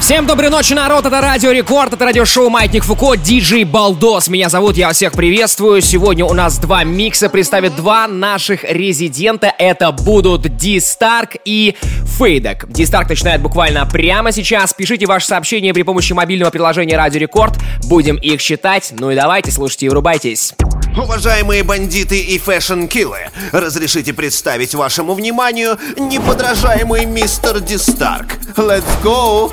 Всем доброй ночи, народ! Это Радио Рекорд, это радиошоу Маятник Фуко, диджей Балдос. Меня зовут, я всех приветствую. Сегодня у нас два микса, представят два наших резидента. Это будут Ди Старк и Фейдек. Ди Старк начинает буквально прямо сейчас. Пишите ваши сообщения при помощи мобильного приложения Радио Рекорд. Будем их считать. Ну и давайте, слушайте и врубайтесь. Уважаемые бандиты и фэшн-киллы, разрешите представить вашему вниманию неподражаемый мистер Дистарк. Let's go!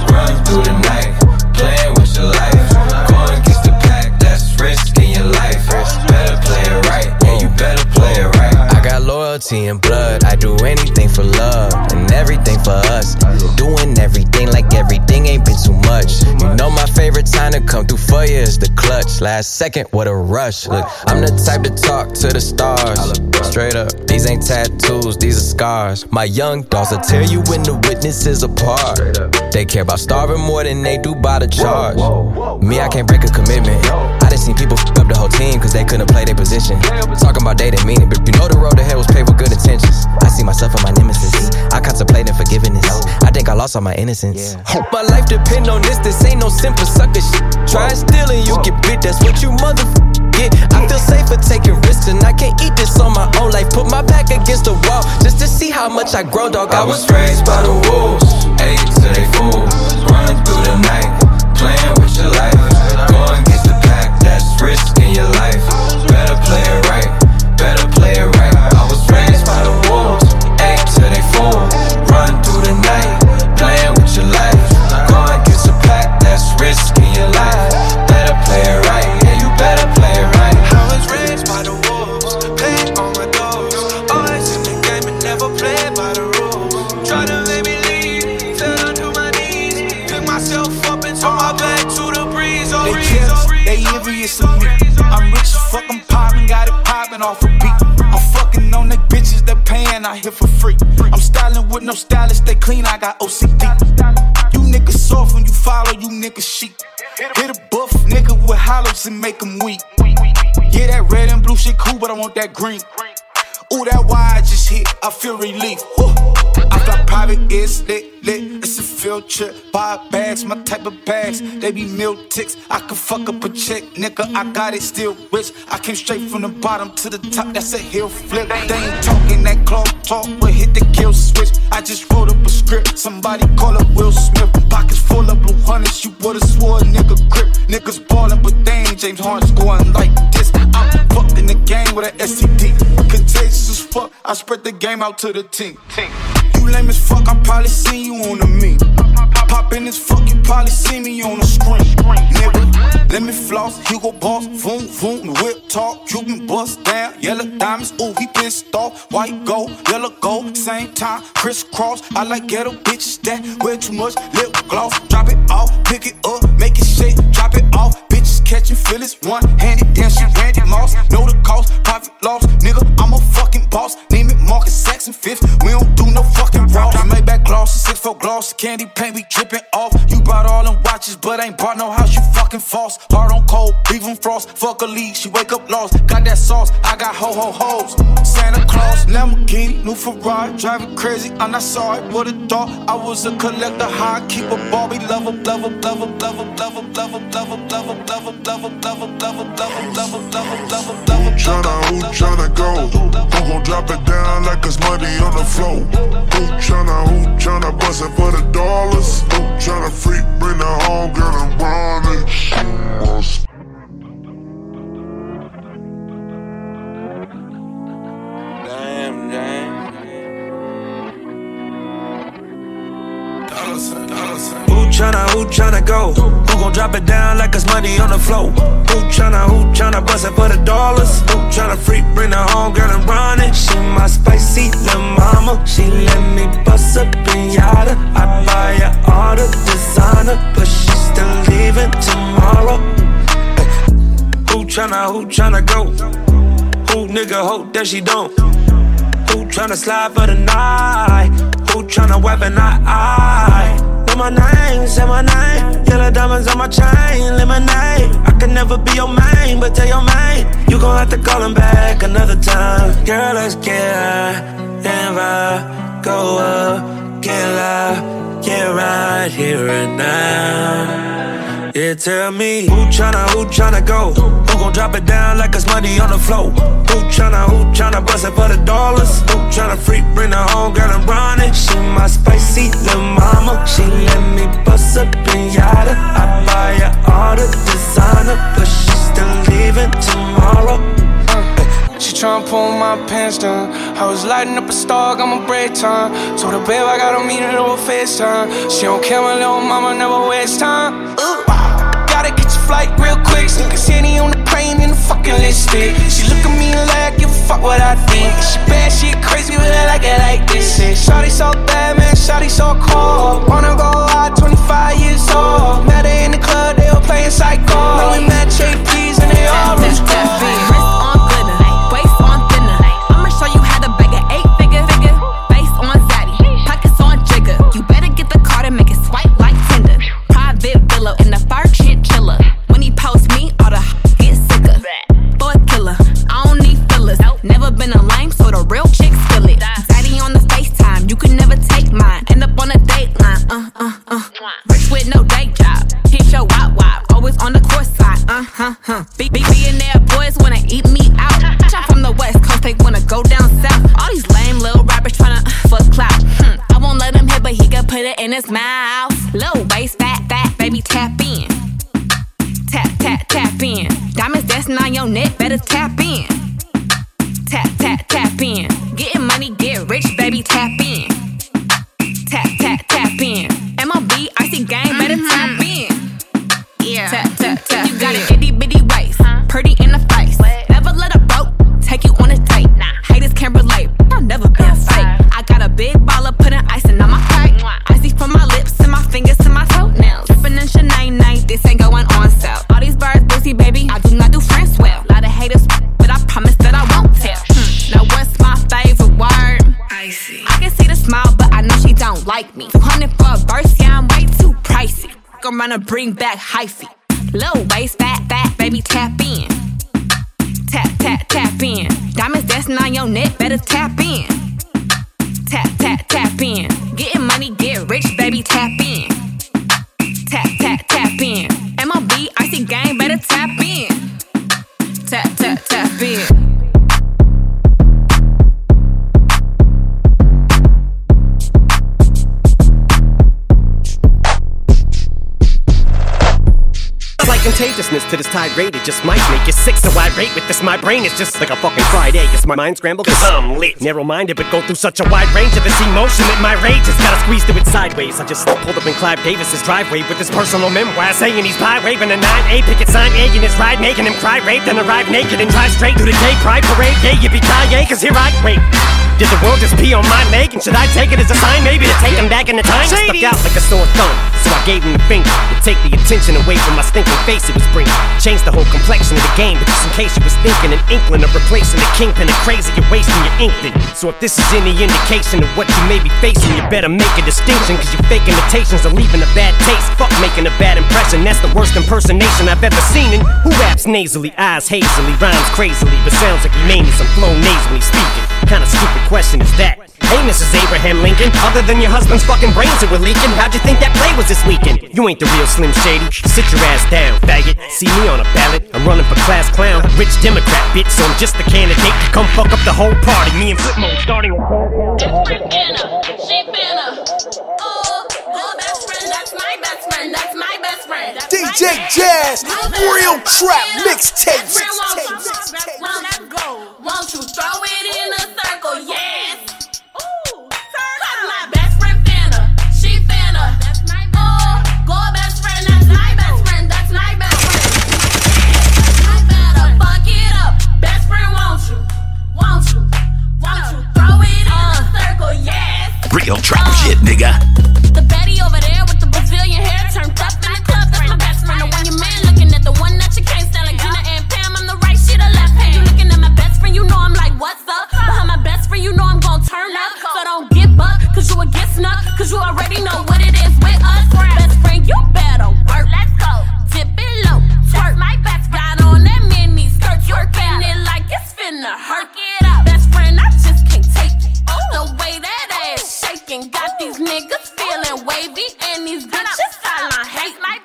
Run through the night, playing with your life. Going against the pack, that's risking your life. Better play it right, yeah, you better play it right. I got loyalty and blood. I do anything for love and everything for us. Doing everything like everything ain't been too much. You know my favorite time to come through for you is the clutch. Last second, what a rush. Look, I'm the type to talk to the stars. Straight up, these ain't tattoos, these are scars. My young dogs will tear you when the witnesses apart. They care about starving more than they do by the charge. Me, I can't break a commitment. I done seen people f up the whole team cause they couldn't play their position. Talking about they didn't mean it, but you know the road ahead was paved with good intentions. I see myself and my nemesis. I contemplating forgiveness. I think I lost all my innocence. Hope my life depend on this. This ain't no simple sucker shit. Try and steal and you get bit. That's what you mother get. I feel safer taking risks and I can't eat this on my own life. Put my back against the wall just to see how much I grow, dog. I was raised by the wolves. Eight till they fool. Run through the night, playing with your life. Going against the pack, that's risking your life. Better play it right, no stylist, they clean, I got OCD. You niggas soft when you follow, you niggas sheep. Hit a buff nigga with hollows and make him weak. Yeah, that red and blue shit cool, but I want that green. Ooh, that wire just hit, I feel relief. Woo. I fly private, it's lit, lit. It's a field trip. Buy bags, my type of bags. They be meal ticks. I can fuck up a chick, nigga. I got it, still rich. I came straight from the bottom to the top. That's a hill flip. They ain't talking that clock talk, but hit the kill switch. I just wrote up a script. Somebody call up Will Smith. Pockets full of blue hundreds. You would've swore a nigga grip. Niggas ballin', but they ain't James Harden scoring like this. I'm fucking the game with an STD. Contagious as fuck. I spread the game out to the team. You lame as fuck, I probably seen you on the meme. Pop in as fuck, you probably see me on the screen. Let me floss, Hugo Boss, boom, boom, the whip talk, Cuban bust down, yellow diamonds, ooh, he pissed off, white gold, yellow gold, same time, crisscross. I like ghetto bitches that wear too much lip gloss. Drop it off, pick it up, make it shake, drop it off. Catching feelings, one handed, damn, she Randy Moss. Know the cost, profit loss, nigga, I'm a fucking boss. Name it Marcus Saxon fifth, we don't do no fucking raw. Make back gloss, six foot gloss, candy paint, we dripping off. You brought all them watches, but ain't brought no house, you fucking false. Hard on cold, leave 'em frost, fuck a league, she wake up lost. Got that sauce, I got ho ho hoes. Santa Claus, Lamborghini, new Ferrari, driving crazy, I'm not sorry, would've thought I was a collector, high, keep a Barbie, love her, love her, love her, love her, love her, love her, love her, love her, love her, Tryna who tryna go? Who gon' drop it down like it's money on the floor? Who tryna who tryna bust it for the dollars? Who tryna freak bring the home girl and run it? Damn, damn. Who tryna, who tryna go? Who gon' drop it down like it's money on the floor. Who tryna, who tryna bust it for the dollars? Who tryna freak, bring the home girl and run it? She my spicy little mama. She let me bust up in yada. I buy her all the designer, but she still leaving tomorrow. Who tryna, who tryna go? Who nigga hope that she don't? Who tryna slide for the night? Who tryna weapon I? Know my name, say my name. Yellow diamonds on my chain, lemonade. I can never be your main, but tell your main you gon' have to call him back another time. Girl, let's get high and go up, get loud, get right here and now. Yeah, tell me who tryna, who tryna go? Who gon' drop it down like it's money on the floor? Who tryna, who tryna bust it for the dollars? Who tryna freak, bring the home girl and run it? She my spicy little mama. She let me bust up in yada. I buy her all the designer, but she still leaving tomorrow. She tryna pull my pants down. I was lighting up a star, got my break time. Told her, babe, I gotta meet her over FaceTime. She don't care, my little mama never waste time. Ooh. Quick. So on the plane in the fucking lipstick. She look at me like, give a fuck what I think. She bad, she crazy, but I like it like this. Shit. Shawty so bad, man, Shawty so cold. Wanna go out, 25 years old. Met her in the club, they were playing psycho. Now we met JP's and they all was huh, Tap. You got an itty bitty waist, pretty in the face. Never let a broke take you on a date. Haters can't relate. I've never been fake. I got a big baller putting icing on my cake. Icy from my lips and my fingers to my toenails. Dripping in Chanel night, this ain't going on sale. All these birds busy, baby. I do not do friends well. Lot of haters, but I promise that I won't tell. Hmm. Now what's my favorite word? Icy. I can see the smile, but I know she don't like me. 200 for a verse, yeah, I'm way too pricey. I'm gonna bring back hyphy. Tirade, it just might make you sick. So I rate with this. My brain is just like a fucking fried egg. It's my mind scrambled, cause I'm lit. Narrow minded, but go through such a wide range of this emotion that my rage has gotta squeeze through it sideways. I just pulled up in Clive Davis's driveway with his personal memoir saying he's pie waving a 9A picket sign, egging his ride, making him cry rape, then arrive naked and drive straight through the gay pride parade. Yeah, yippee ki cause here I wait. Did the world just pee on my leg? And should I take it as a sign maybe to take him back in the time? I stuck out like a sore thumb, so I gave him the finger to take the attention away from my stinking face it was bringing. Changed the whole complexion of the game, but just in case you was thinking, an inkling of replacing the kingpin of crazy, you're wasting your inkling. So if this is any indication of what you may be facing, you better make a distinction, cause your fake imitations are leaving a bad taste. Fuck making a bad impression, that's the worst impersonation I've ever seen. And who raps nasally, eyes hazily, rhymes crazily, but sounds like he named some flow nasally speaking. Kinda stupid question is that? Hey, Mrs. Abraham Lincoln, other than your husband's fucking brains that were leaking, how'd you think that play was this weekend? You ain't the real Slim Shady. Sit your ass down, faggot. See me on a ballot. I'm running for class clown. Rich Democrat, bitch, so I'm just the candidate to come fuck up the whole party. Me and Flipmo starting. Different Anna, she finna that's my best friend. That's DJ Jazz, real trap mixtape. Won't you throw it in a circle? Ooh, my best friend Fanta, she Fanta. That's my best friend. Oh, go best friend, that's my best friend. That's my best friend. You better fuck it up, best friend. Won't you? Won't you? Won't you throw it in a circle? Yes. Real trap uh, shit, nigga. The Betty over there. at the one that you can't stand like Gina and Pam. I'm the right, she the left hand. You looking at my best friend, you know I'm like, what's up? Behind my best friend, you know I'm gonna turn up. So don't get buck, cause you a get snuck, cause you already know what it is with us. Best friend, you better work. Let's go. Dip it low, twerk. my best friend. Got on that mini skirt, twerking it like it's finna hurt. It up. Best friend, I just can't take it. Ooh. The way that ass shaking, got Ooh. these niggas feeling wavy, and these bitches bitches sideline hate. My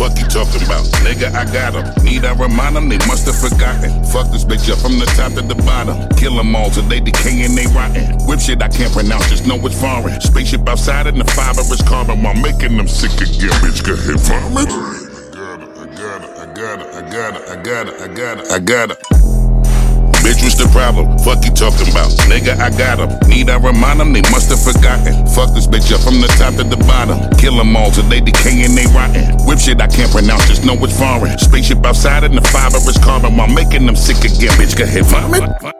Fuck you talking about? Nigga, I got got 'em. Need I remind 'em? They must have forgotten. Fuck this bitch up from the top to the bottom. Kill 'em all till they decay and they rotten. Whip shit I can't pronounce, just know it's foreign. Spaceship outside and the fiber is carbon while making them sick again. Bitch, go ahead, vomit. I got it, I got it, I got it, I got it, I got it, I got it. Bitch, what's the problem? Fuck you talking about? Nigga, I got 'em. Need I remind 'em? They must have forgotten. Fuck this bitch up from the top to the bottom. Kill 'em all till they decay and they rotten. Whip shit I can't pronounce, just know it's foreign. Spaceship outside and the fiber is carbon while making them sick again. Bitch, go ahead, vomit.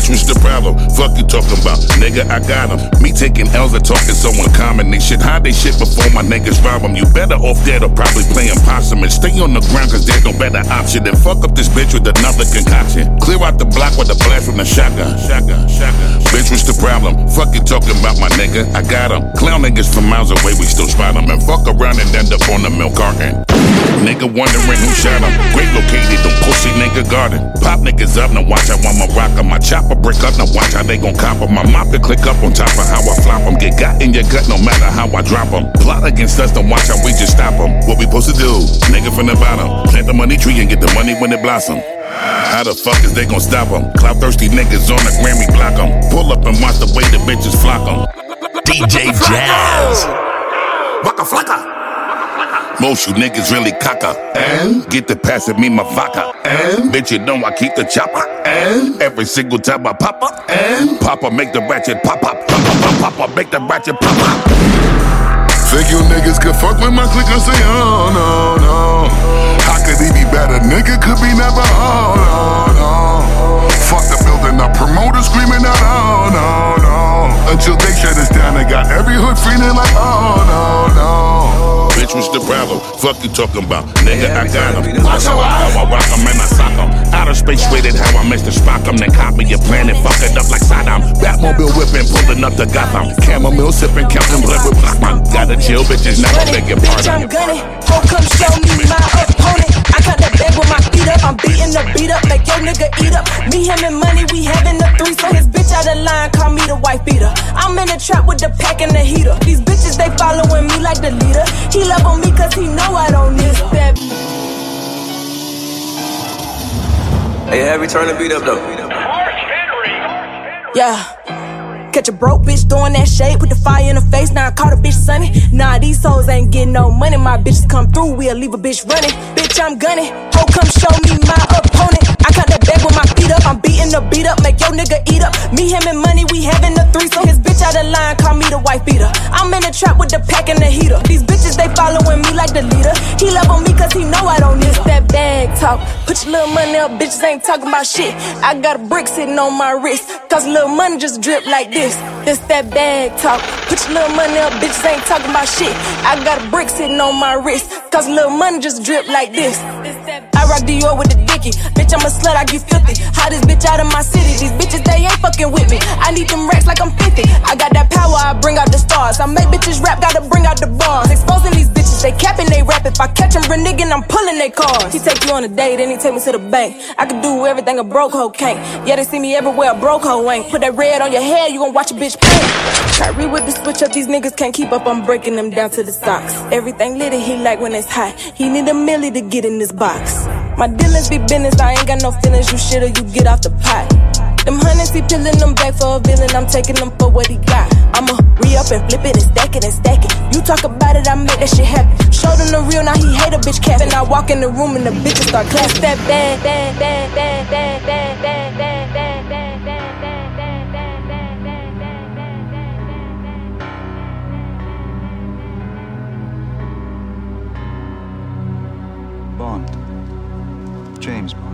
Bitch, what's the problem? Fuck you talking about? Nigga, I got 'em. Me taking L's and talking so uncommon. They should hide they shit before my niggas rob 'em. You better off dead or probably playing possum and stay on the ground cause there's no better option than fuck up this bitch with another concoction. Clear out the block with a blast from the shotgun. Shotgun, shotgun. Bitch, what's the problem? Fuck you talking about my nigga? I got 'em. Clown niggas from miles away, we still spot 'em. And fuck around and end up on the milk carton. Nigga wondering who shot 'em. Great located, them pussy nigga garden. Pop niggas up, now watch how I'ma rock 'em. My brick up, now watch how they gon' cop. My and click up on top of how I flop flop 'em. Get got in your gut no matter how I drop drop 'em. Plot against us, don't watch how we just stop stop 'em. What we supposed to do? Nigga from the bottom. Plant the money tree and get the money when it blossom. How the fuck is they gon' stop stop 'em? Cloud thirsty niggas on the Grammy block block 'em. Pull up and watch the way the bitches flock flock 'em. DJ Jazz. Waka flocka. Most you niggas really caca. And get the pass at me my vodka. And bitch, you know I keep the chopper. And every single time I pop up. And Papa make the ratchet pop up. Papa, papa, papa make the ratchet pop up. Think you niggas could fuck with my clique and say, oh no, no. How could he be better? Nigga could be never, oh no, no. Fuck the building, the promoter screaming out, oh no, no. Until they shut us down, they got every hood feeling like, oh no, no. Bitch, what's the problem? Fuck you talking about? Nigga, I got 'em. Watch how I, how I rock 'em and I sock 'em. Outer space rated how I missed the Spock 'em. Then copy your plan and fuck it up like Saddam. Batmobile whipping, pulling up the Gotham. Chamomile sipping, counting blood with Blackman. Gotta chill, bitches, now I beg your Bitch, I'm pardon. gunning. Ho, come show me my opponent. I got that bag with my feet up. I'm beating the beat up, make your nigga eat up. Me, him, and money, we having a three. So his bitch out of line, call me the wife beater. I'm in the trap with the pack and the heater. These bitches, they following me like the leader. He love on me cause he know I don't need that. Hey, have me turn the beat up though. Yeah. Catch a broke bitch throwing that shade, put the fire in her face. Now I caught a bitch sunny. Nah, these hoes ain't getting no money. My bitches come through, we'll leave a bitch running. Bitch, I'm gunning. Ho, come show me my opponent. I got that bag with my feet up. I'm beating the beat up, make your nigga eat up. Me, him, and money, we having a three. So his bitch out of line, call me the wife beater. I'm in the trap with the pack and the heater. These bitches, they following me like the leader. He love on me cause he know I don't need that bag talk. Put your little money up, bitches ain't talking about shit. I got a brick sitting on my wrist. Cause little money just drip like this. This that bag talk. Put your little money up, bitches ain't talking about shit. I got a brick sitting on my wrist. Cause little money just drip like this. I rock Dior with the dicky. Bitch, I'm a slut, I get filthy. Hottest bitch out of my city. These bitches, they ain't fucking with me. I need them racks like I'm 50. I got that power, I bring out the stars. I make bitches rap, gotta bring out the bars. Exposing these bitches, they capping, they rap. If I catch them reneging, I'm pulling they cars. He take you on a date, then he take me to the bank. I can do everything a broke hoe can't. Yeah, they see me everywhere, a broke hoe ain't. Put that red on your head, you gon' watch a bitch paint. Kyrie with the switch up, these niggas can't keep up. I'm breaking them down to the socks. Everything litty, he like when it's hot. He need a milli to get in this box. My dealings be business, I ain't got no feelings. You shit or you get off the pot. Them hundreds, he peeling them back for a villain. I'm taking them for what he got. I'ma re up and flip it and stack it and stack it. You talk about it, I make that shit happen. Show them the real, now he hate a bitch cap. And I walk in the room and the bitches start clap that bad, bad, bad, bad, bad, bad, bad, bad, bad, bad, bad, Bond. James Bond.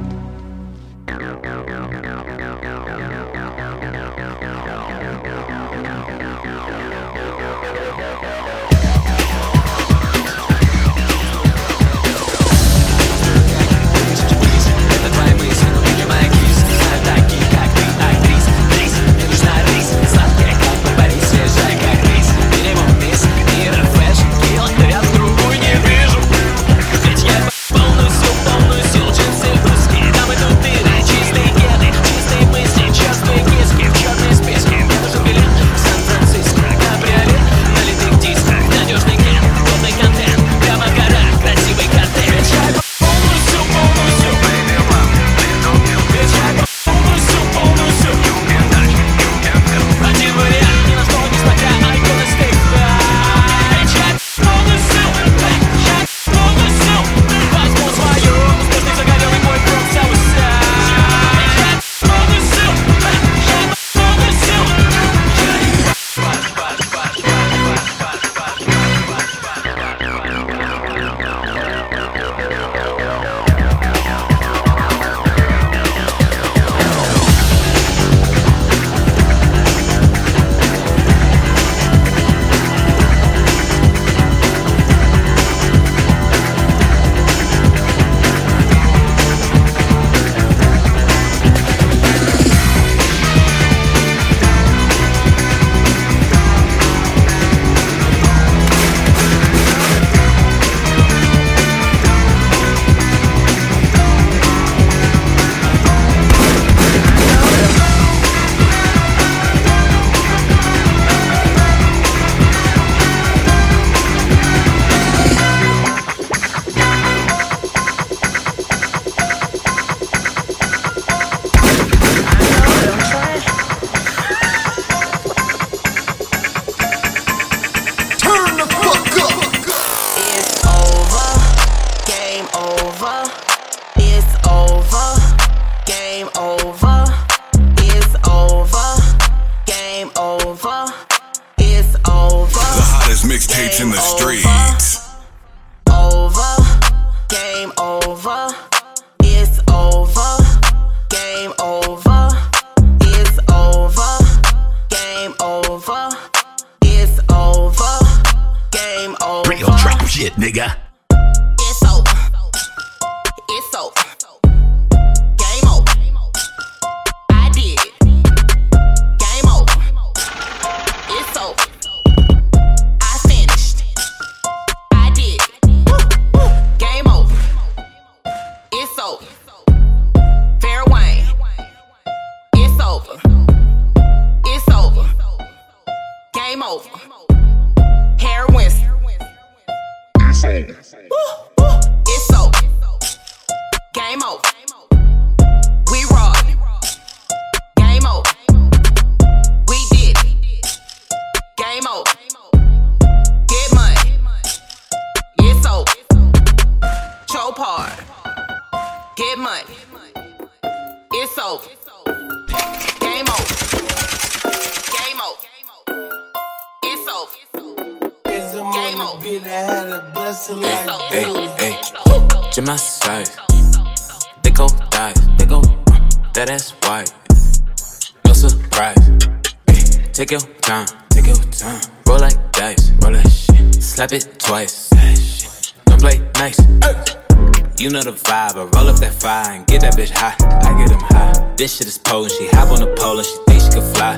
This shit is potent, she hop on the pole and she think she can fly.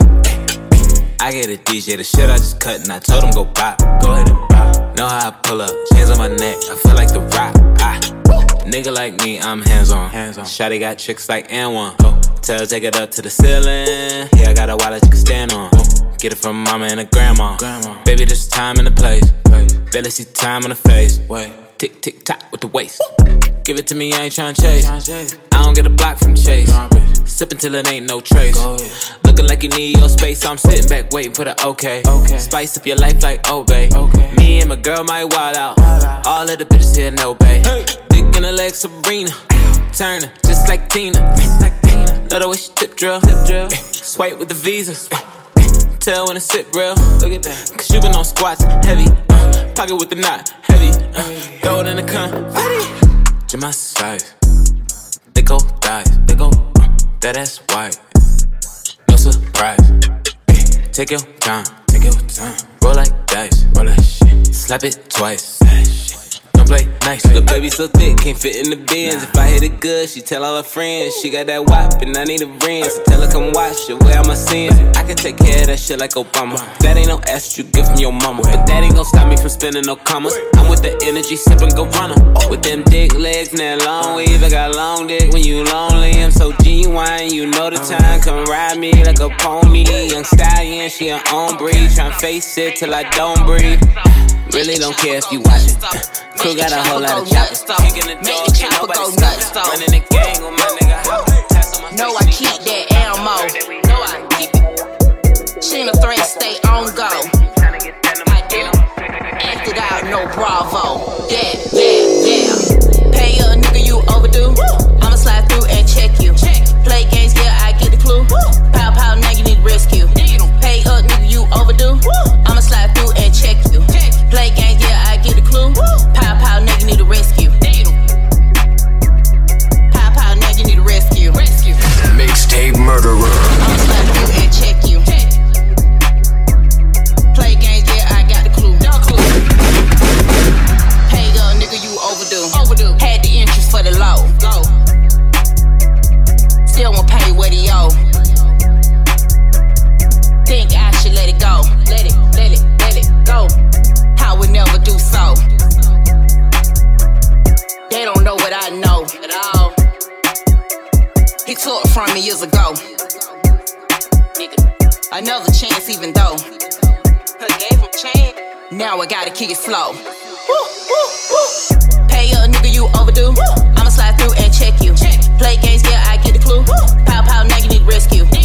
I get a DJ, the shit I just cut and I told him go pop. Go ahead and pop. Know how I pull up, chains on my neck, I feel like the rock. Ah. Nigga like me, I'm hands on. Hands on. Shotty got tricks like N1. Tell her take it up to the ceiling. Yeah, I got a wallet you can stand on. Get it from mama and a grandma. grandma. Baby, there's time and the place. Barely see time on the face. Wait. Tick, tick, tock with the waist. Give it to me, I ain't tryna chase. I don't get a block from chase. Sip until it ain't no trace. Looking like you need your space, so I'm sitting back waiting for the okay. Spice up your life like Obey. Me and my girl might wild out. All of the bitches here know babe. Dick in the leg, Sabrina. Turner, just like Tina. Love the way she tip drill. Swipe with the visa. Tell when to sit real. Look at that. Cause you been on squats, heavy. Uh, pocket with the knot, Uh, throw it in the confetti. To my size. They go dive, they go. Uh, that ass white. No surprise. Take your time, take your time. Roll like dice, roll that shit. Slap it twice. Play nice. The baby so thick, can't fit in the bins. If I hit it good, she tell all her friends. She got that wop and I need a ring. So tell her come watch it, where I'ma sins. I can take care of that shit like Obama. That ain't no ass you give from your mama. But that ain't gon' stop me from spending no commas. I'm with the energy, sipping go runner. With them dick legs and that long weave. I got long dick when you lonely. I'm so genuine, you know the time. Come ride me like a pony. Young stallion, she an own breed. Tryna face it till I don't breathe. Really don't care if you watch it. Crew got a whole lot of choppers. Kicking the door, can't nobody stop it. Running the gang with my nigga. No, I keep that ammo. No, I keep it. She in a threat, stay on go. I do. Acted out, no bravo. Yeah, owe. Think I should let it go. Let it, let it, let it go. I would never do so. They don't know what I know at all. He took from me years ago. Another chance, even though gave him chance. Now I gotta kick it slow. Pay a nigga you overdue. I'ma slide through and check you. Play games, yeah, I get the clue. Rescue.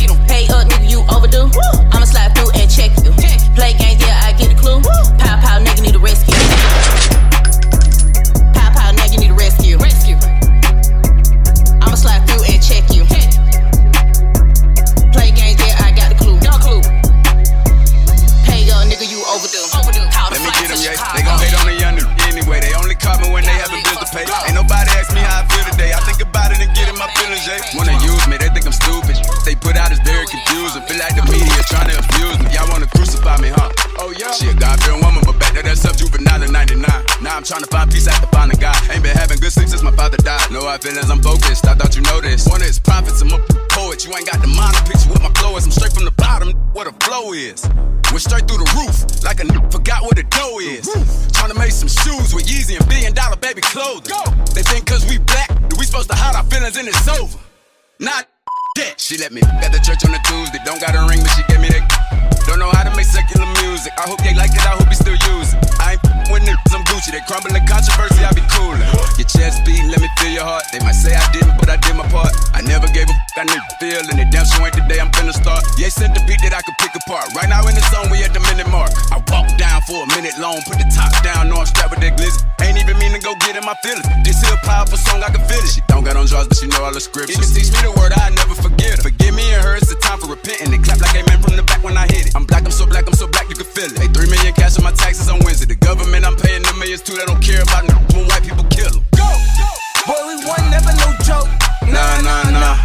She a God-fearing woman, but back to that stuff juvenile in 99. Now I'm trying to find peace after finding God. Ain't been having good sleep since my father died. No I feelings, I'm focused. I thought you noticed. One is prophets, I'm a poet. You ain't got the mind to picture what my flow is. I'm straight from the bottom, what a flow is. Went straight through the roof, like a n- forgot what a dough is. Trying to make some shoes with Yeezy and billion dollar baby clothes. Go. They think cause we black, that we supposed to hide our feelings and it's over. Not that. She let me at the church on a Tuesday, don't got a ring, but she gave me that. Don't know how to make secular music. I hope they like it, I hope you still use it. I ain't with niggas, I'm Gucci. They crumbling controversy, I be coolin'. Your chest beat, let me feel your heart. They might say I didn't, but I did my part. I never gave a fuck, I nigga feel, and they damn sure ain't the day I'm finna start. Yeah, sent the beat that I could pick apart. Right now in the zone, we at the minute mark. I walk down for a minute long, put the top down, know I'm strapped with that glizzy. Ain't even mean to go get in my feelings. This here powerful song, I can feel it. She don't got on draws, but she know all the scriptures. Can teach me the word, I never forget her. Forgive me and her, it's the time for paying them millions too, they don't care about n- when white people kill them. Go! Boy, we won, never no joke. Nah, nah, nah.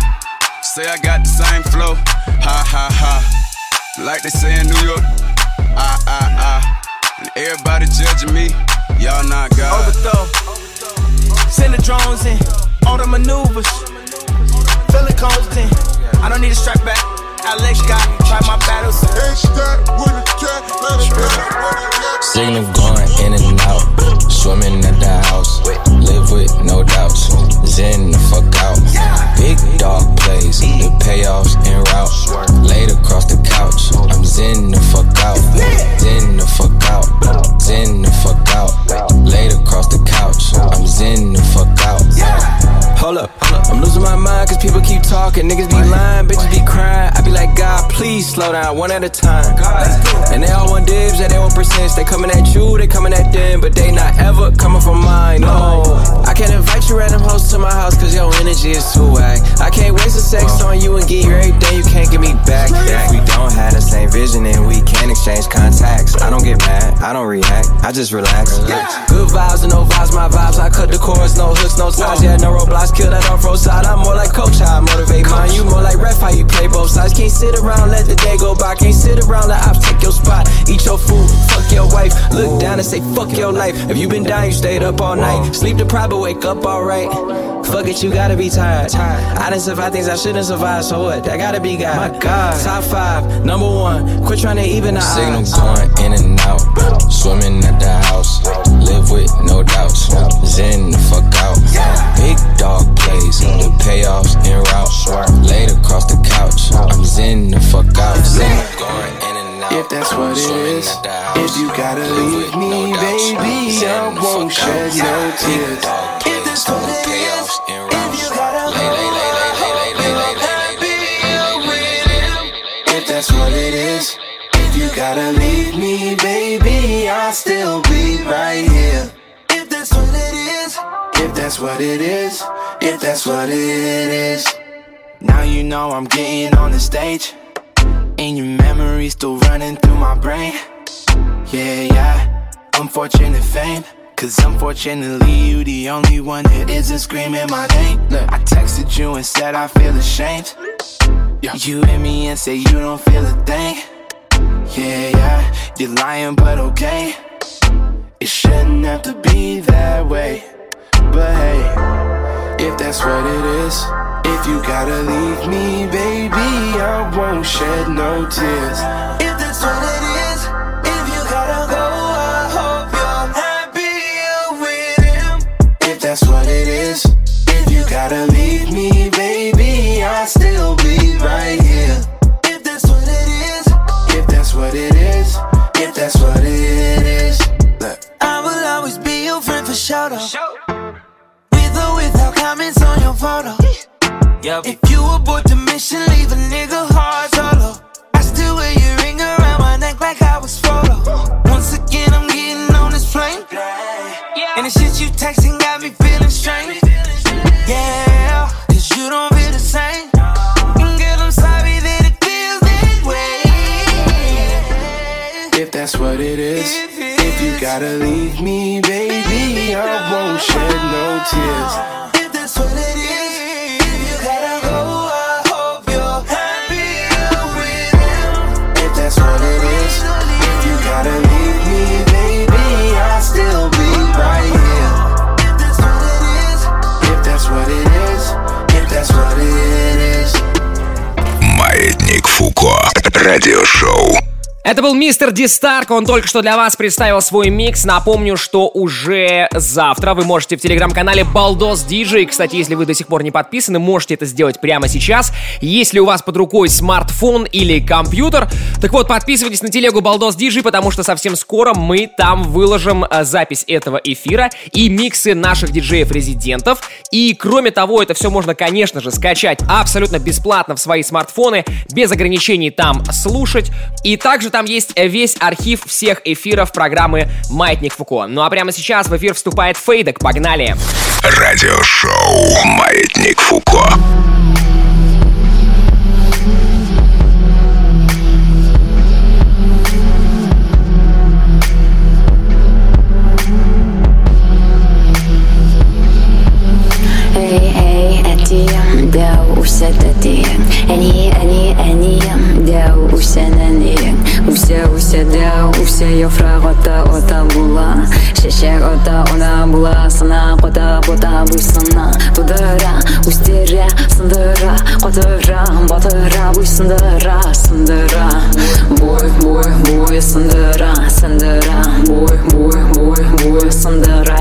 Say I got the same flow. Ha, ha, ha. Like they say in New York. Ah, ah, ah. And everybody judging me. Y'all not God. Overthrow. Send the drones in. All the maneuvers. Feel it constant. I don't need a strap back. Alex got fight my battles. Signal going in and out. Swimming at the house. Live with no doubts. Zen the fuck out. Big dog plays. The payoffs en route. Laid across the couch. I'm zen the fuck out. Zen the fuck out. Zen the fuck out. Laid across the couch. I'm zen cause people keep talking. Niggas be lying, bitches be crying. I be like, God, please slow down one at a time. And they all want dibs and they want percents. They coming at you, they coming at them, but they not ever coming from mine. No, I can't invite you random hoes to my house cause your energy is too whack. I can't waste the sex on you and give you everything you can't give me back. If we don't have the same vision and we can't exchange contacts, I don't get mad, I don't react, I just relax. Good vibes and no vibes, my vibes. I cut the chords, no hooks, no ties. Yeah, no roadblocks, kill that off road side. I'm more like coach, how I motivate mine. You more like ref, how you play both sides. Can't sit around, let the day go by. Can't sit around, let ops take your spot. Eat your food, fuck your wife. Look down and say fuck your life. If you been down, you stayed up all night. Sleep deprived, but wake up alright. Fuck it, you gotta be tired. I done survived things I shouldn't survive, so what? That gotta be God. My God. Top five, number one. Quit trying to even the Signal odds. going in and out. Swimming at the house. Live with no doubts. That's what it is, if that's what it is. Now you know I'm getting on the stage. And your memories still running through my brain. Yeah, yeah. Unfortunate fame. Cause unfortunately, you the only one that isn't screaming my name. Look, I texted you and said I feel ashamed. Yeah. You hit me and say you don't feel a thing. Yeah, yeah. You're lying, but okay. It shouldn't have to be that way. But hey, if that's what it is, if you gotta leave me, baby, I won't shed no tears. If that's what it is, if you gotta go, I hope you're happier with him. If that's what it is, if you gotta leave me, baby, I'll still be right here. If that's what it is, if that's what it is, if that's what it is. Look. I will always be your friend for or without comments on your photo. If you abort the mission, leave a nigga hard solo. I still wear your ring around my neck like I was photo. Once again, I'm getting on this plane. And the shit you texting got me feeling strange. Yeah, cause you don't feel the same. And girl, I'm sorry that it feels that way. If that's what it is, if you gotta leave me, baby, радиошоу. Это был мистер Дистарк, он только что для вас представил свой микс. Напомню, что уже завтра вы можете в телеграм-канале Балдос Диджей, кстати, если вы до сих пор не подписаны, можете это сделать прямо сейчас. Если у вас под рукой смартфон или компьютер, так вот, подписывайтесь на телегу Балдос Диджей, потому что совсем скоро мы там выложим э, запись этого эфира и миксы наших диджеев-резидентов. И кроме того, это все можно, конечно же, скачать абсолютно бесплатно в свои смартфоны, без ограничений там слушать. И также там есть весь архив всех эфиров программы «Маятник Фуко». Ну а прямо сейчас в эфир вступает Фейдек. Погнали! Радиошоу «Маятник Фуко». Hey, o'sha tatiyan Әне, сындыра, сындыра бой, бой, бой, сындыра, сындыра Буй, буй, сындыра,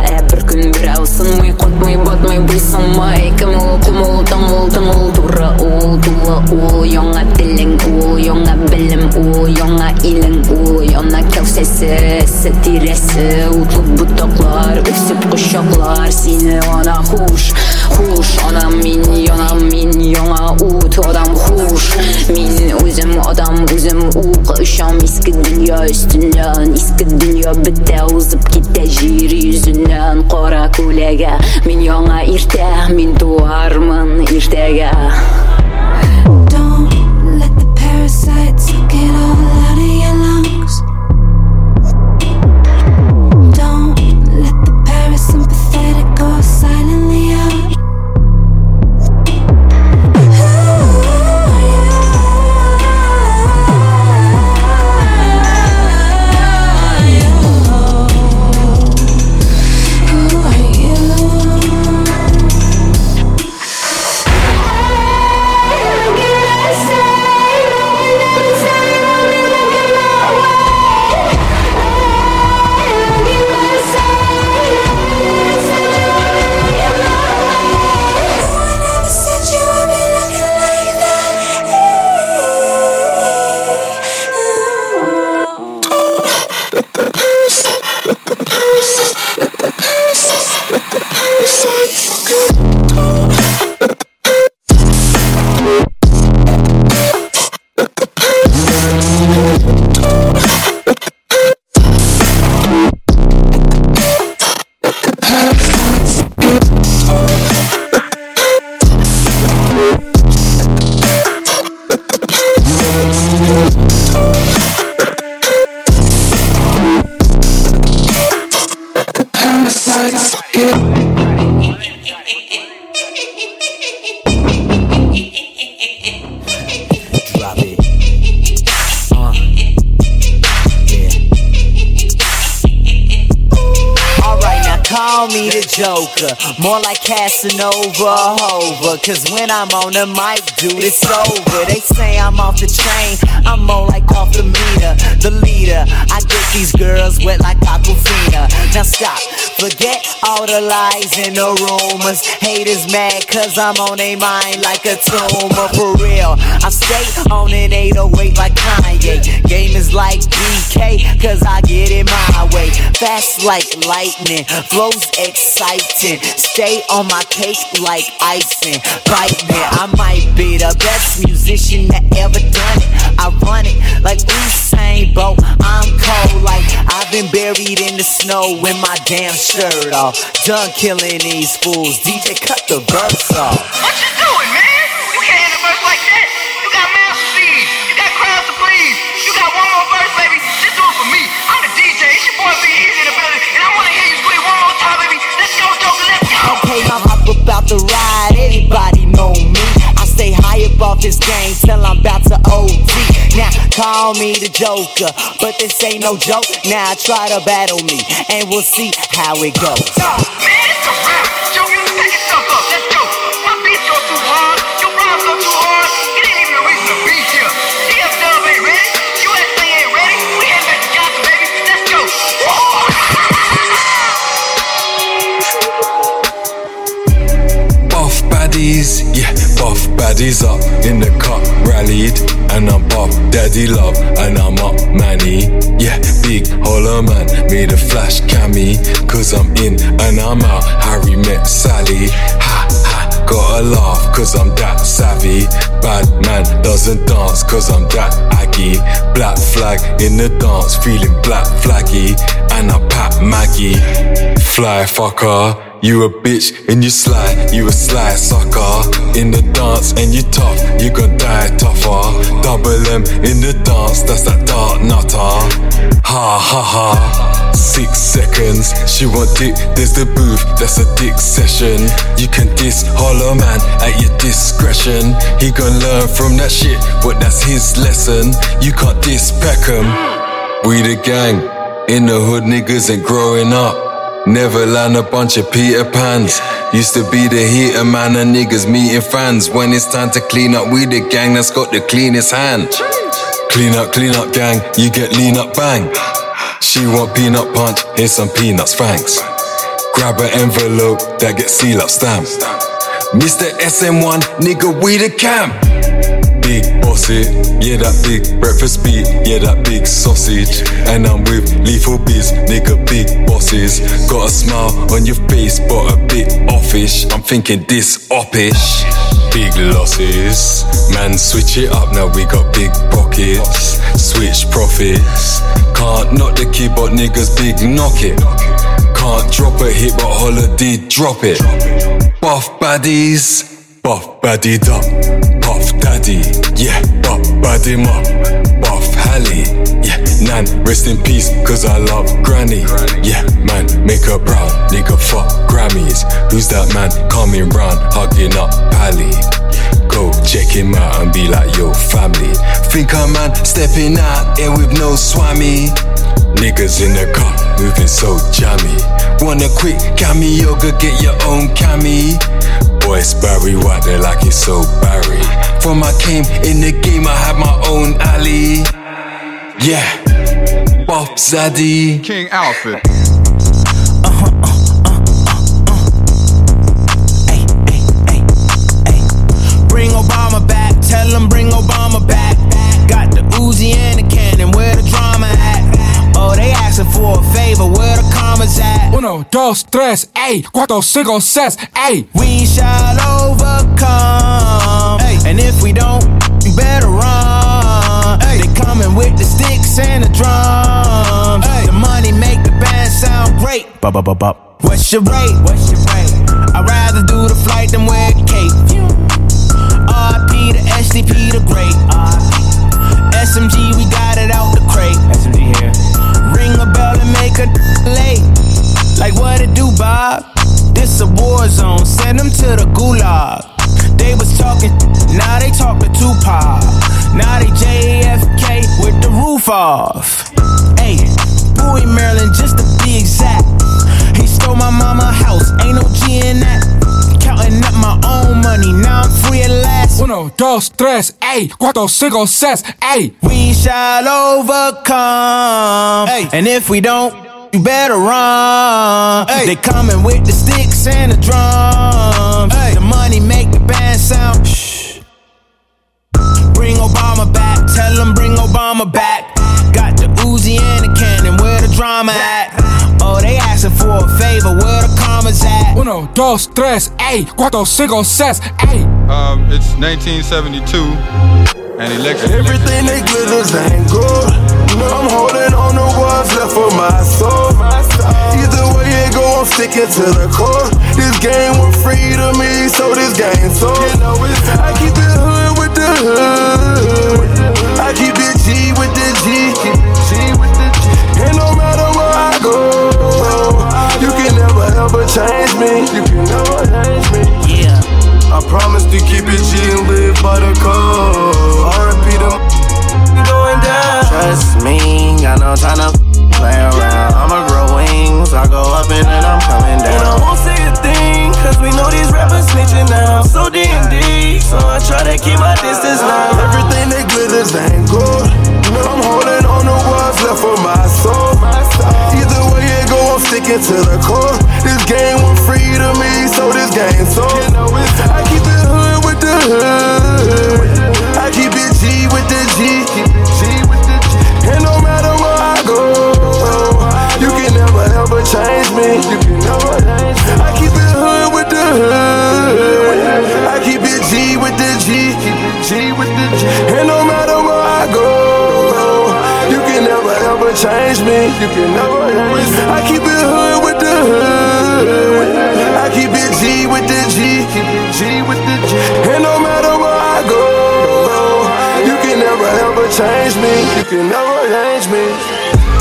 ескі дүния үстінен Ескі дүния бітті озып кетті жер yüzінен Қора көлеге Мен яңа иртә Мен туармын иртәгә Joker. More like Casanova Hova. Cause when I'm on the mic, dude, it's over. They say I'm off the train. I'm more like off the meter. The leader. I get these girls wet like Aquafina. Now stop. Forget all the lies and the rumors. Haters mad cause I'm on their mind like a tumor. For real. I stay on an 808 like Kanye. Game is like BK cause I get it my way. Fast like lightning. Flows exciting. Stay on my cake like icing. Bite me. I might be the best musician that ever done it. I run it like Usain Bolt. I'm cold like I've been buried in the snow with my damn shirt off. Done killing these fools. DJ, cut the verse off. What you doing, man? You can't end a verse like that. You got mouth to feed. You got crowds to please. You got one more verse, baby. Just do it for me. I'm the DJ. It's your boy Big Easy in the building, and I wanna hear you one more time, baby. Let's go, Joker. Let's go. Okay, hop about the ride. Everybody know me. I stay high above this game till I'm about to OD. Call me the Joker, but this ain't no joke. Now try to battle me, and we'll see how it goes. Man, it's a you yourself up. Let's go. My beats too hard. Your rhymes too hard. Ain't even a reason to be here. Ain't ready. USA ain't ready. We ain't baby. Let's go. Off baddies up in the cup, rallied, and I'm buff daddy love, and I'm up manny, yeah, big holler man, made a flash cami, cause I'm in and I'm out. Harry met Sally, ha ha, gotta laugh, cause I'm that savvy. Bad man doesn't dance, cause I'm that aggy. Black flag in the dance, feeling black flaggy, and I pat Maggie. Fly fucker. You a bitch and you sly, you a sly sucker. In the dance and you tough, you gon' die tougher. Double M in the dance, that's that dark nutter. Ha ha ha. Six seconds, she want dick, there's the booth, that's a dick session. You can diss Hollow Man at your discretion. He gon' learn from that shit, but that's his lesson. You can't diss Peckham. We the gang, in the hood niggas ain't growing up. Never land a bunch of Peter Pans. Used to be the heater man and niggas meeting fans. When it's time to clean up, we the gang that's got the cleanest hand. Clean up, clean up, gang, you get lean up, bang. She want peanut punch, here's some peanuts, thanks. Grab an envelope that gets seal up stamped. Mr. SM1, nigga, we the camp. Big bossy, yeah, that big breakfast beat, yeah, that big sausage. And I'm with lethal biz, nigga, big bosses. Got a smile on your face, but a bit offish. I'm thinking this oppish. Big losses, man, switch it up now. We got big pockets, switch profits. Can't knock the key, but niggas big knock it. Can't drop a hit, but holiday drop it. Buff baddies, buff baddie up, buff daddy, yeah, buff baddie up, buff Hallie, yeah, Nan, rest in peace, cause I love Granny, yeah, man, make her proud, nigga, fuck Grammys. Who's that man coming round, hugging up Pally? Go check him out and be like, yo, family. Think I'm man stepping out here with no swami, Niggas in the car, moving so jammy. Want a quick cameo, go get your own cami. Boys Barry White, they like it so Barry. From I came in the game, I had my own alley. Yeah, Bob Zaddy. King Alfred. Asking for a favor, where the commas at? Uno, dos, tres, ey, cuatro, cinco, seis, ey. We shall overcome. And if we don't, you better run. They coming with the sticks and the drums. The money make the band sound great. Bop, bop, bop, bop. What's your rate? What's your rate? I'd rather do the flight than wear a cape. RP the SDP the great. SMG, we got Like what it do, Bob? This a war zone. Send them to the gulag. They was talking, now they talk to Tupac. Now they JFK with the roof off. Hey, Bowie, Maryland, just to be exact. He stole my mama house, ain't no G in that. Counting up my own money, now I'm free at last. Uno, dos, tres, ey, cuatro, cinco, seis, ey. We shall overcome. And if we don't, you better run. They coming with the sticks and the drums. The money make the band sound. Shh. Bring Obama back, tell him bring Obama back. Got the Uzi and the cannon, where the drama at? Oh, they asking for a favor, where the commas at? Uno, dos, tres, ey, cuatro, cinco, seis, ey. Um, it's 1972, and election. Everything that glitters ain't I'm holding on to what's left for my soul. Either way it go, I'm sticking to the core. This game was free to me, so this game so. I keep it hood with the hood. I keep it G with the G. And no matter where I go, you can never ever change me. You can never change me. Yeah. I promise to keep it G and live by the code. R.I.P. them going down. Trust me, got no time to play around. I'ma grow wings, I go up and then I'm coming down. And I won't say a thing, cause we know these rappers snitching now. So D&D, so I try to keep my distance now. Everything that glitters ain't gold. good. I'm holding on to what's left for my soul. Either way it go, I'm sticking to the core. This game was free to me, so this game so. I keep G with the G. And no matter where I go, you can never ever change me. You can never ever. I keep it hood with the hood. I keep it G with the G. And no matter where I go, you can never ever change me. You can never ever. I keep it hood with the hood. I keep it G with the G. And no matter change me. You can never change me.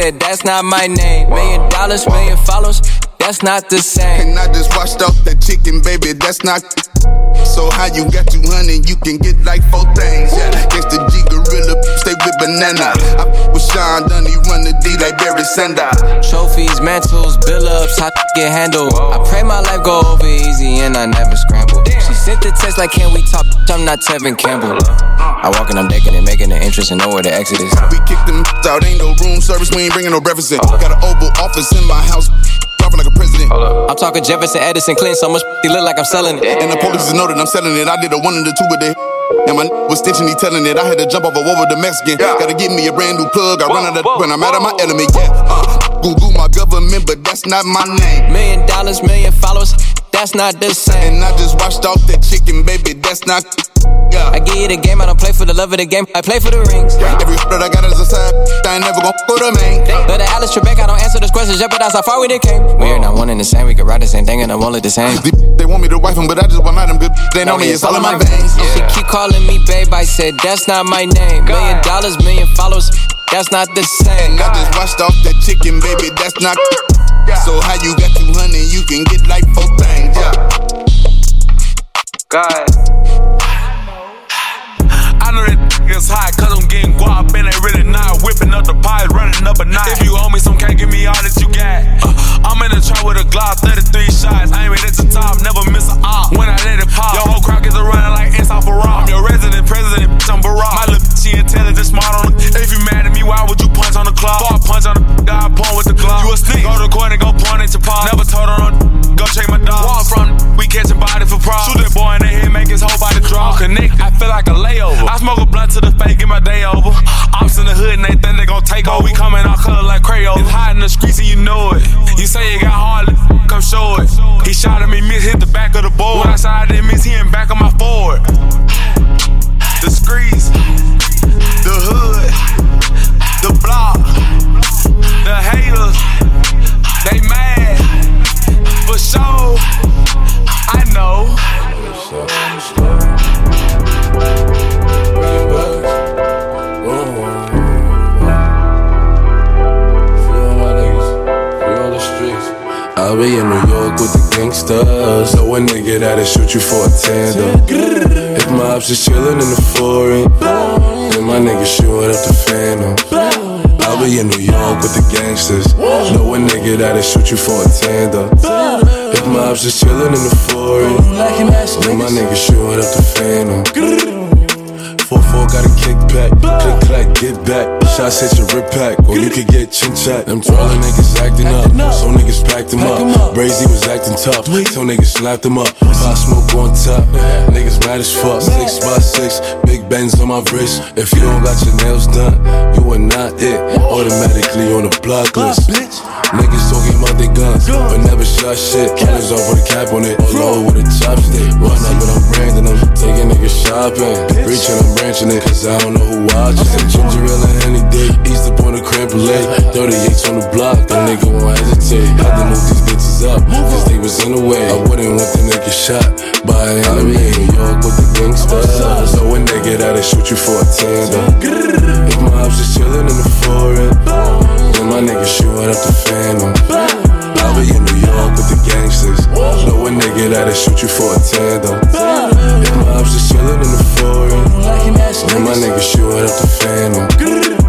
Said that's not my name. Million dollars, million follows, that's not the same. And I just washed off that chicken, baby, that's not. So how you got 200, you can get like four things. Yeah, guess the G Gorilla, stay with banana. I with Sean Dunny, run the D like Barry Sanders. Trophies, mantles, bill ups, how get handled. I pray my life go over easy and I never scramble. She sent the text like, can we talk? I'm not Tevin Campbell. I walk and I'm decking and making an entrance and know where the exit is. We kicked them out, ain't no room service, we ain't bringing no breakfast in. Got an oval office in my house, dropping like a president. I'm talking Jefferson, Edison, Clinton, so much he look like I'm selling it. And the police know that I'm selling it. I did a one and a two with it. And my n- was stitching, he telling it. I had to jump off a wall with the Mexican. Gotta give me a brand new plug. I run out of when I'm out of my element. Yeah, uh, Google my government, but that's not my name. Million dollars, million followers, that's not the same. And I just washed off that chicken, baby. That's not. Yeah. I give you the game, I don't play for the love of the game. I play for the rings. Every that I got is a side. I ain't never gon' go to main. But the Alex Trebek, I don't answer those questions, jeopardize how far we done came. We're not one and the same, we could ride the same thing and I won't look the same. They want me to wife him, but I just want them good. They know me, it's all in my veins. She keep calling me babe, I said that's not my name. Million dollars, million followers, that's not the same. And I just washed off that chicken, baby. That's not. So how you got 200, you can get like four things. Yeah. God. I know that niggas hot cause I'm getting guap and they really not whipping up the pies, running up a night. If you owe me some, can't give me all that you got. Uh, I'm in the trap with a Glock, 33 shots. I ain't at the top, never miss a op. When I let it pop, your whole crowd gets a running like inside for I'm your resident president, bitch, I'm Barack. My little she intelligent, smart on the. If you mad at me, why would you punch on the clock? Before I punch on the I point with the Glock. You a sneak. Go to the court and go point at your paw. Never told her on go check my dog. Where I'm from, we catching body for pride. Shoot that boy in the head, make his whole body drop. Connect, I feel like a layover. I smoke a blunt to the face, get my day over. Ops in the hood and they think they gon' take over. We coming out color like Crayola. It's hot in the streets and you know it. You say you got hard, come show it. He shot at me, miss, hit the back of the board. When I shot at him, miss, he in back of my forward. The streets, the hood, the block, the haters, they mad. For sure, I know. I'll be in New York with the gangsters. Know a nigga that'll shoot you for a tender. If my ops is chillin' in the foreign, then my nigga shoot up the phantom. I'll be in New York with the gangsters. Know a nigga that'll shoot you for a tender. If my ops is chillin' in the foreign, then my nigga shoot up the phantom. 4-4 got a kickback, click clack, get back. Shots hit your rip pack, or you could get chin chat. Them twirling niggas acting up, so niggas packed them up. Brazy was acting tough, so niggas slapped them up. Pop smoke on top, niggas mad as fuck. Six by six, big bends on my wrist. If you don't got your nails done, you are not it. Automatically on the block list. Niggas talking about they guns, but never shot shit. Others off with a cap on it, low with a chopstick. Run up and I'm branding them, taking niggas shopping. Reaching, I'm branching it, cause I don't know who watching. Ginger ale and any day, east up on the creme brulee. 38s on the block, the nigga won't hesitate. Had to move these bitches up, cause they was in the way. I wouldn't want the nigga shot by an enemy. New York with the gangsters. So a nigga that'll shoot you for a tandem. If my ops is chillin' in the then my nigga shoot up the phantom. I'll be in New York with the gangsters. Know a nigga that'll shoot you for a tandem. If my ops is chillin' in the foreign, then my nigga shoot up the phantom.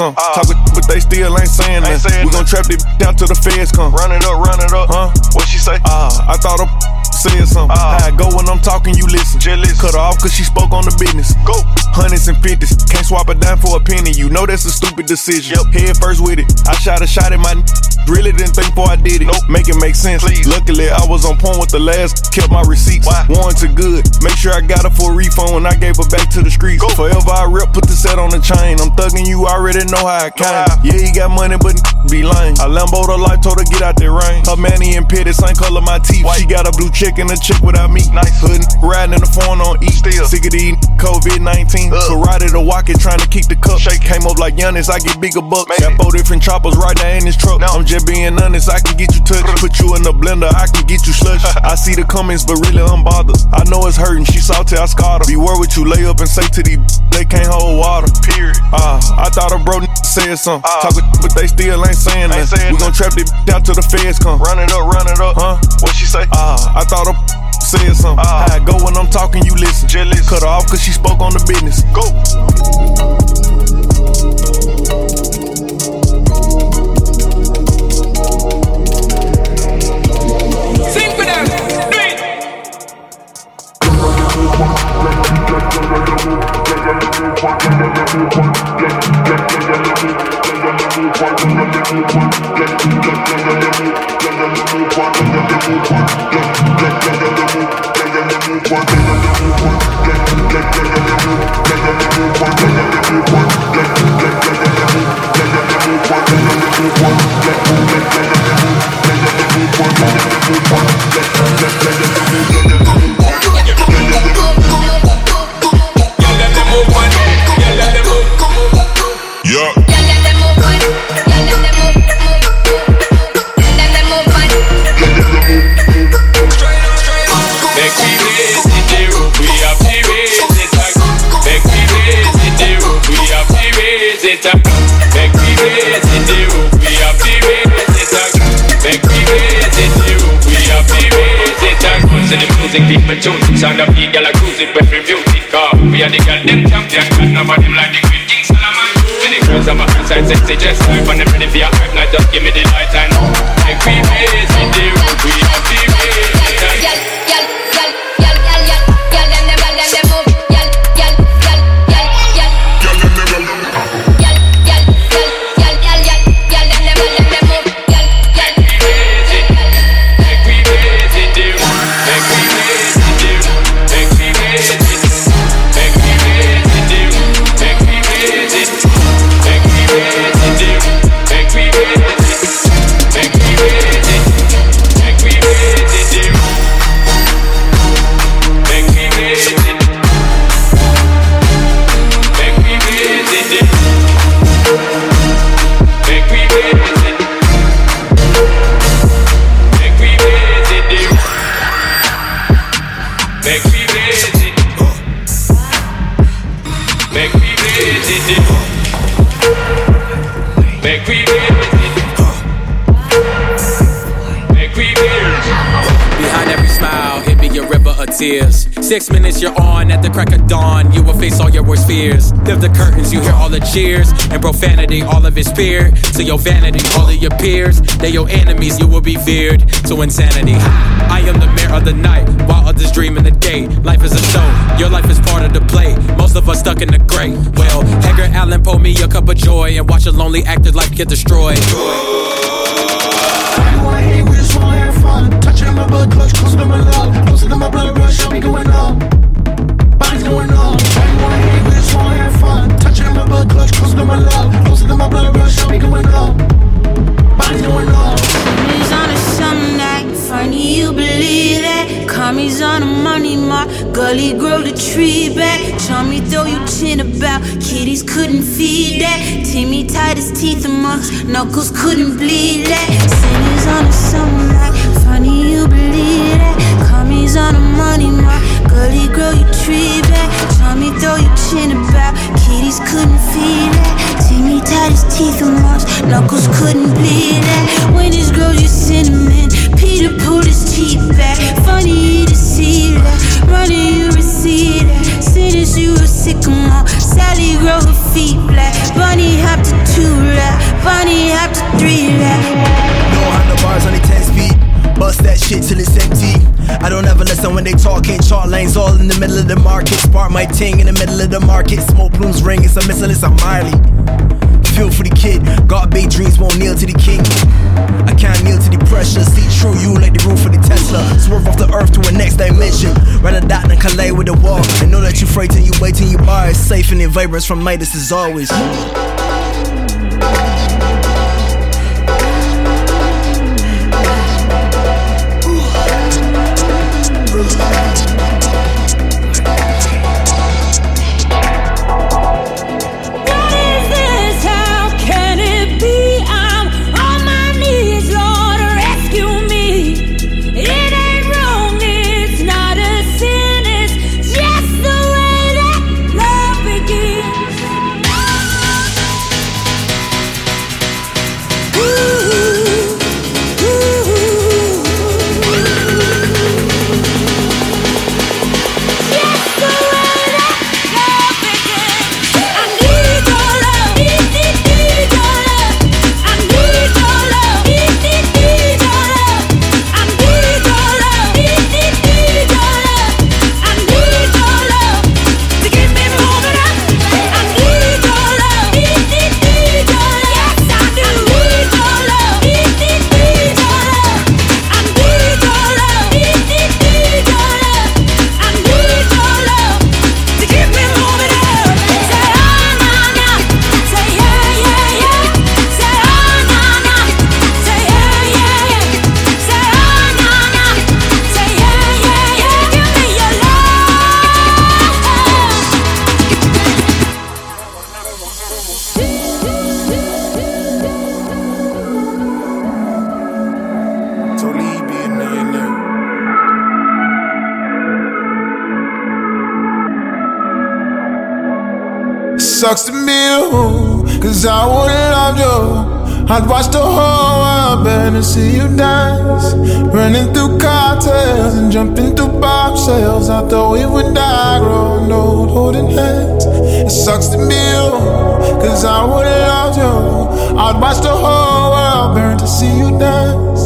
N- said something. Talking, but they still ain't saying nothing. We gon' trap it down till the feds come. Run it up, run it up. Huh? What she say? Uh, I thought a said something. How I go when I'm talking, you listen. Cut her off cause she spoke on the business. Go. Hundreds and fifties. Can't swap a dime for a penny. You know that's a stupid decision. Yep. Head first with it. I shot a shot at my Really didn't think before I did it. Nope. Make it make sense. Please. Luckily, I was on point with the last. Kept my receipts. Why? Warranted good. Make sure I got her for a refund when I gave her back to the streets. Go. Forever I rep, put the set on the chain. I'm thugging you, I already know how I came. Yeah, he got money, but be lame. I Lambo the life, told her get out that rain. Her manny and pitted, same color my teeth. She got a blue chick and a chick without me. Nice hood, riding in the phone on E. Still. Sick of these COVID 19. Karate to walk it, trying to keep the cup. Shake came up like Giannis, I get bigger bucks. Got four different choppers right there in this truck. Now I'm just being honest, I can get you touched. Put you in the blender, I can get you slush. I see the comments, but really I'm bothered. I know it's hurting, she salty, I scarred her. Be worried with you, lay up and say to these they can't hold water. Period. Ah, I thought a bro n- said something. Talking, but they still ain't saying nothing. Saying We gon' trap it down till the feds come. Run it up, run it up. Huh? What she say? Ah, I thought a said something. How I go when I'm talking, you listen. Cut her off cause she spoke on the business. Go. Yeah. it's a Make me raise in the roof, we have the raise. It's a Make me raise in the roof, we have the raise. It's a Cruise in the people choose it Sound of the gal a cruising with me music. Cause we are the gal, them champion. Cause nobody like the great King Solomon Many girls a my side, sexy dress Life on them ready for your hype Now just give me the light and Make me raise Six minutes you're on at the crack of dawn. You will face all your worst fears. Lift the curtains, you hear all the cheers and profanity, all of its fear. To your vanity, all of your peers, they're your enemies. You will be feared to insanity. I am the mayor of the night, while others dream in the day. Life is a show, your life is part of the play. Most of us stuck in the gray. Well, Edgar Allan pour me a cup of joy and watch a lonely actor's life get destroyed. Boy, he was have fun, touching my blood, clutch, unless I'm Marley. Feel for the kid, God big dreams won't kneel to the king. I can't kneel to the pressure, see true, you like the roof for the Tesla. Swerve off the earth to a next dimension. Rather that than collide with the wall. I know that you are frightened, you waiting, you buy. safe and it vibrance from Midas as always. wanna see you dance. Running through cartels and jumping through bombshells. I thought we would die growing old, holding hands. It sucks to be you, cause I would've loved you. I'd watch the whole world burn to see you dance.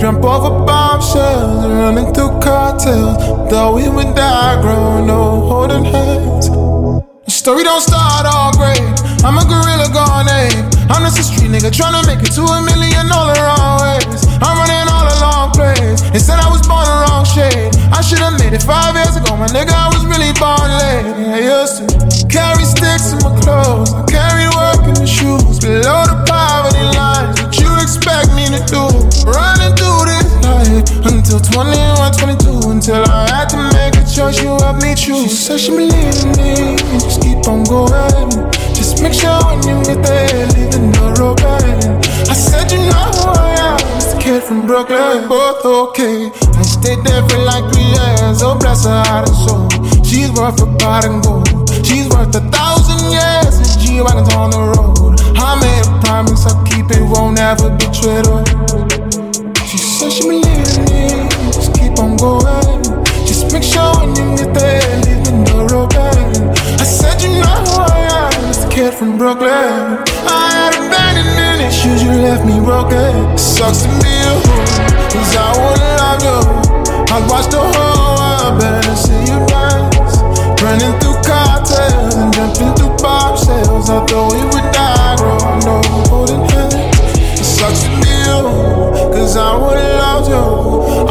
Jump over bombshells, running through cartels. Thought we would die growing old, holding hands. The story don't stop. Nigga tryna make it to a million all the wrong ways. I'm running all the long plays. They said I was born the wrong shade. I should've made it five years ago, my nigga. I was really born late. I used to carry sticks in my clothes. I carry work in the shoes below the poverty line. What you expect me to do? Running through this life until 21, 22, until I had to make a choice. You helped me choose. She said she believed in me. Just keep on going. Make sure when you get there, leave the door open. I said you know who I am. A kid from Brooklyn, both okay. I stayed there for like three years. Oh bless her heart and soul. She's worth a pot and gold. She's worth a thousand years. And G wagons on the road. I made a promise I'll keep it, won't ever betray her. She said she believed in me. Just keep on going. Just make sure when you get there, leave the door open. I said you know kid from Brooklyn. I had abandonment issues, you left me broken. Sucks to be a cause I would love you. I'd watch the whole world and see you dance. Running through cartels and jumping through bombshells. I thought we would die, growing old, holding hands. It sucks to be you, cause I would love you.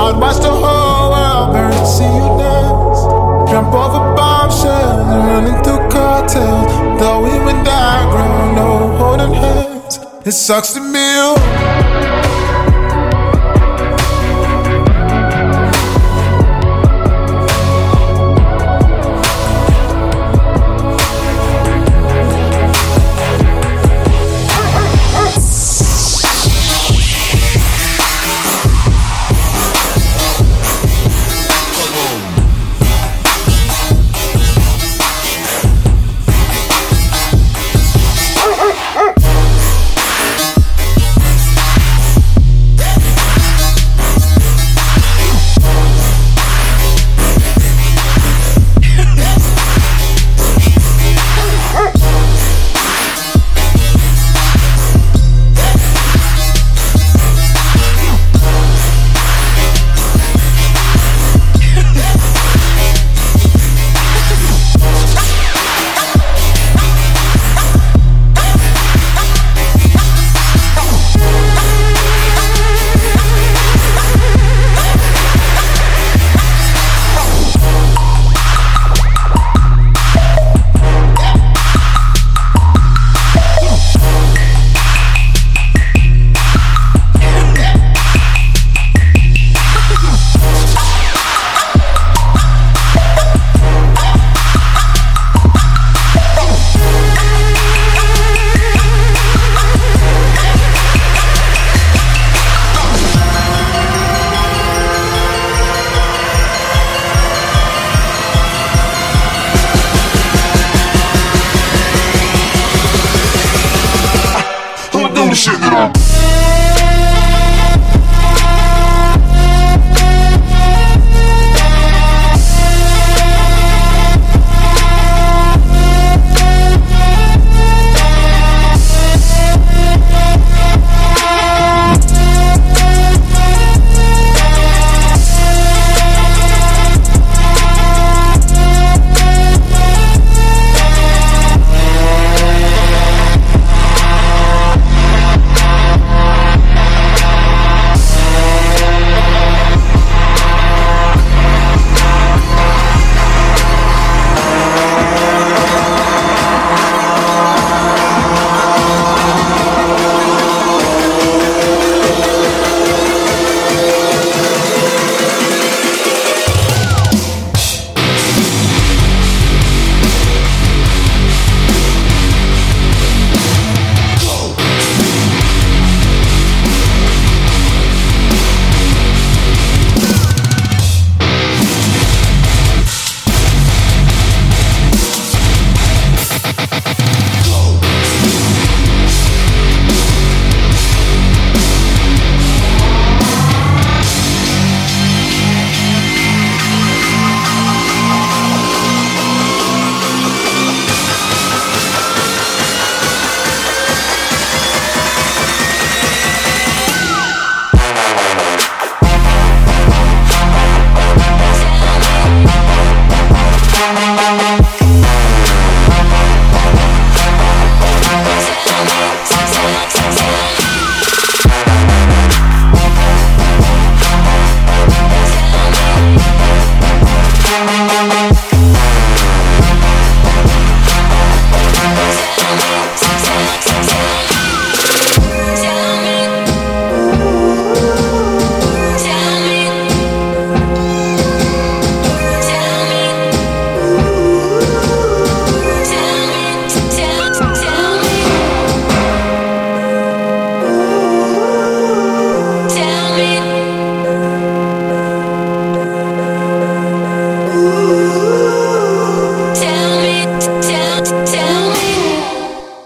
I'd watch the whole world burn to see you dance. Jump over bombshells and running through cartels. It sucks to be you.